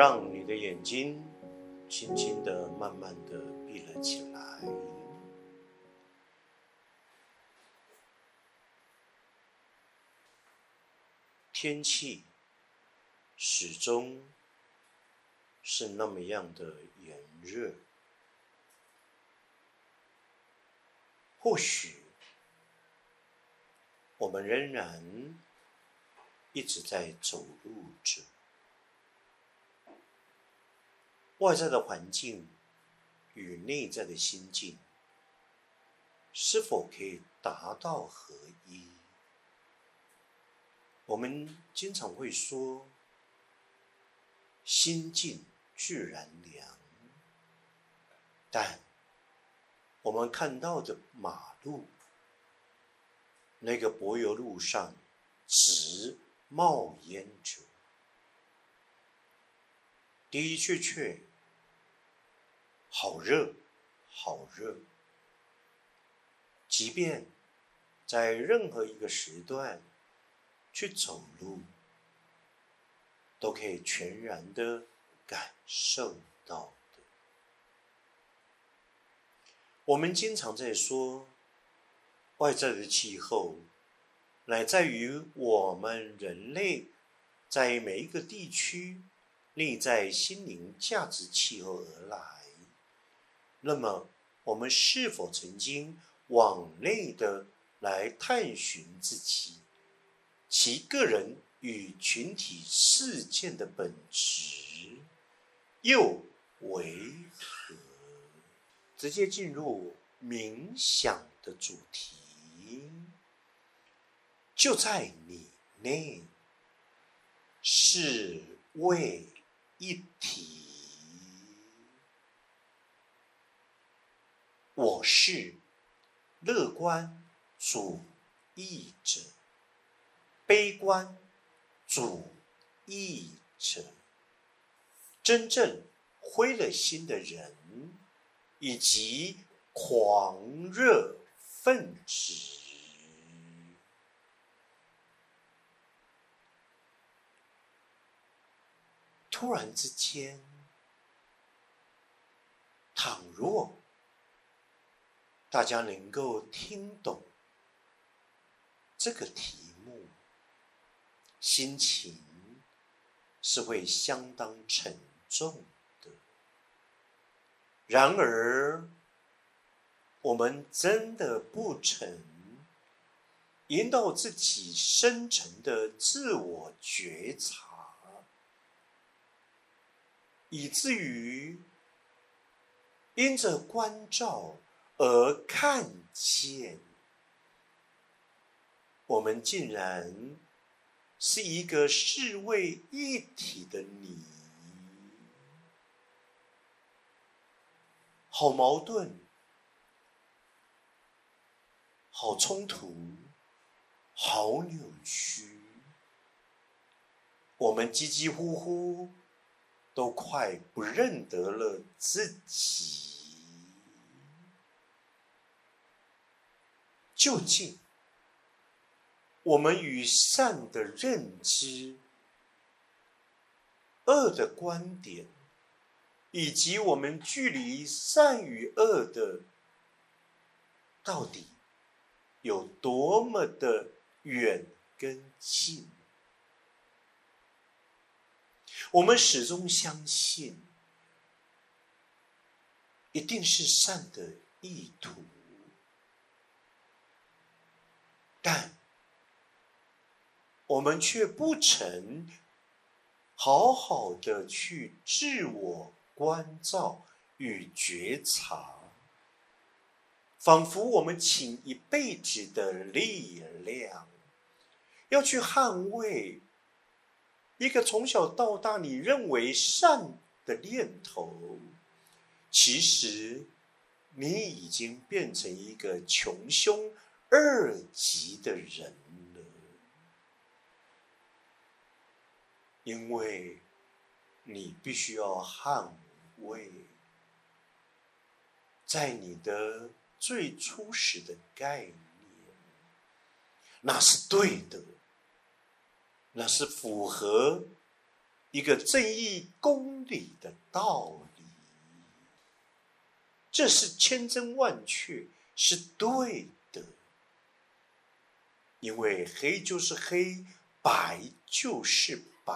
让你的眼睛轻轻的、慢慢的闭了起来。天气始终是那么样的炎热，或许我们仍然一直在走路着。外在的环境与内在的心境是否可以达到合一？我们经常会说“心静自然凉”，但我们看到的马路，那个柏油路上直冒烟着，的的确确。好热，好热。即便在任何一个时段去走路，都可以全然的感受到的。我们经常在说，外在的气候乃在于我们人类在每一个地区内在心灵价值气候而来。那么，我们是否曾经往内的来探寻自己，其个人与群体事件的本质又为何？直接进入冥想的主题，就在你内，是为一体。我是乐观主义者，悲观主义者，真正灰了心的人，以及狂热分子。突然之间，倘若。大家能够听懂这个题目，心情是会相当沉重的。然而，我们真的不曾引导自己深层的自我觉察，以至于因着关照。而看见，我们竟然是一个视为一体的你，好矛盾，好冲突，好扭曲，我们叽叽呼呼，都快不认得了自己。究竟，我们与善的认知、恶的观点，以及我们距离善与恶的到底有多么的远跟近？我们始终相信，一定是善的意图。但我们却不曾好好的去自我关照与觉察，仿佛我们倾一辈子的力量，要去捍卫一个从小到大你认为善的念头，其实你已经变成一个穷凶。二级的人了，因为你必须要捍卫，在你的最初始的概念，那是对的，那是符合一个正义公理的道理，这是千真万确，是对的。因为黑就是黑，白就是白，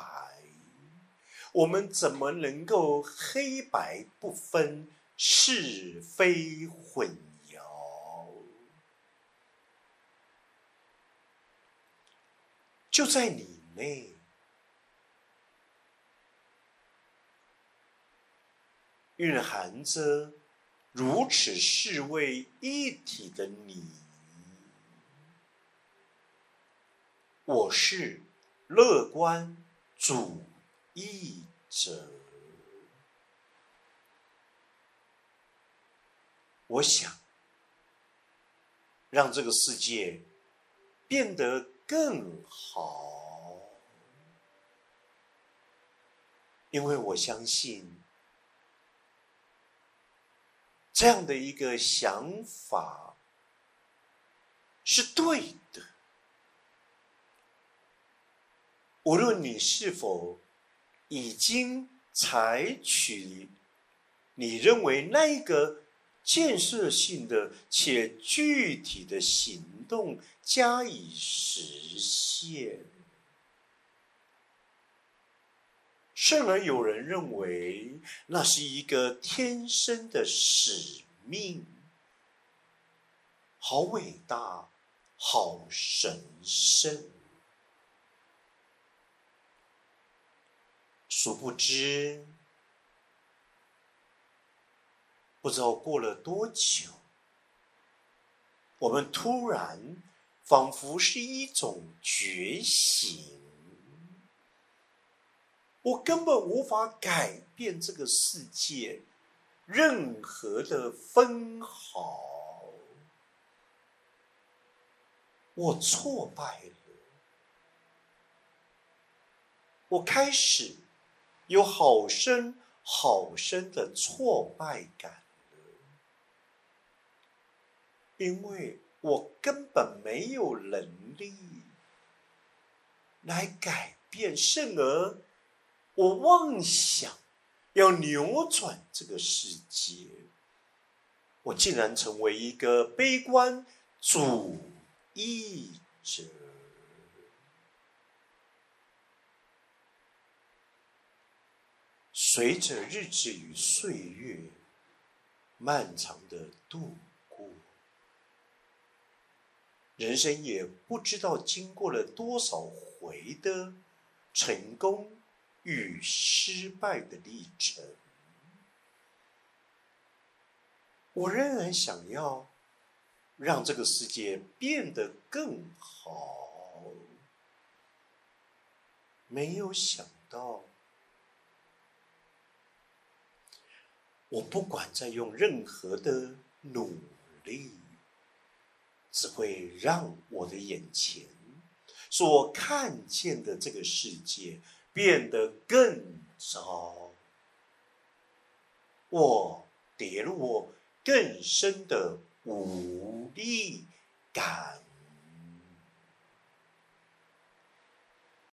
我们怎么能够黑白不分、是非混淆？就在你内。蕴含着如此视为一体的你，我是乐观主义者。我想让这个世界变得更好，因为我相信。这样的一个想法是对的。无论你是否已经采取你认为那个建设性的且具体的行动加以实现。甚而有人认为，那是一个天生的使命，好伟大，好神圣。殊不知，不知道过了多久，我们突然，仿佛是一种觉醒。我根本无法改变这个世界任何的分毫，我挫败了，我开始有好深好深的挫败感了，因为我根本没有能力来改变，甚而。我妄想要扭转这个世界，我竟然成为一个悲观主义者。随着日子与岁月漫长的度过，人生也不知道经过了多少回的成功。与失败的历程，我仍然想要让这个世界变得更好。没有想到，我不管再用任何的努力，只会让我的眼前所看见的这个世界。变得更糟，我跌入我更深的无力感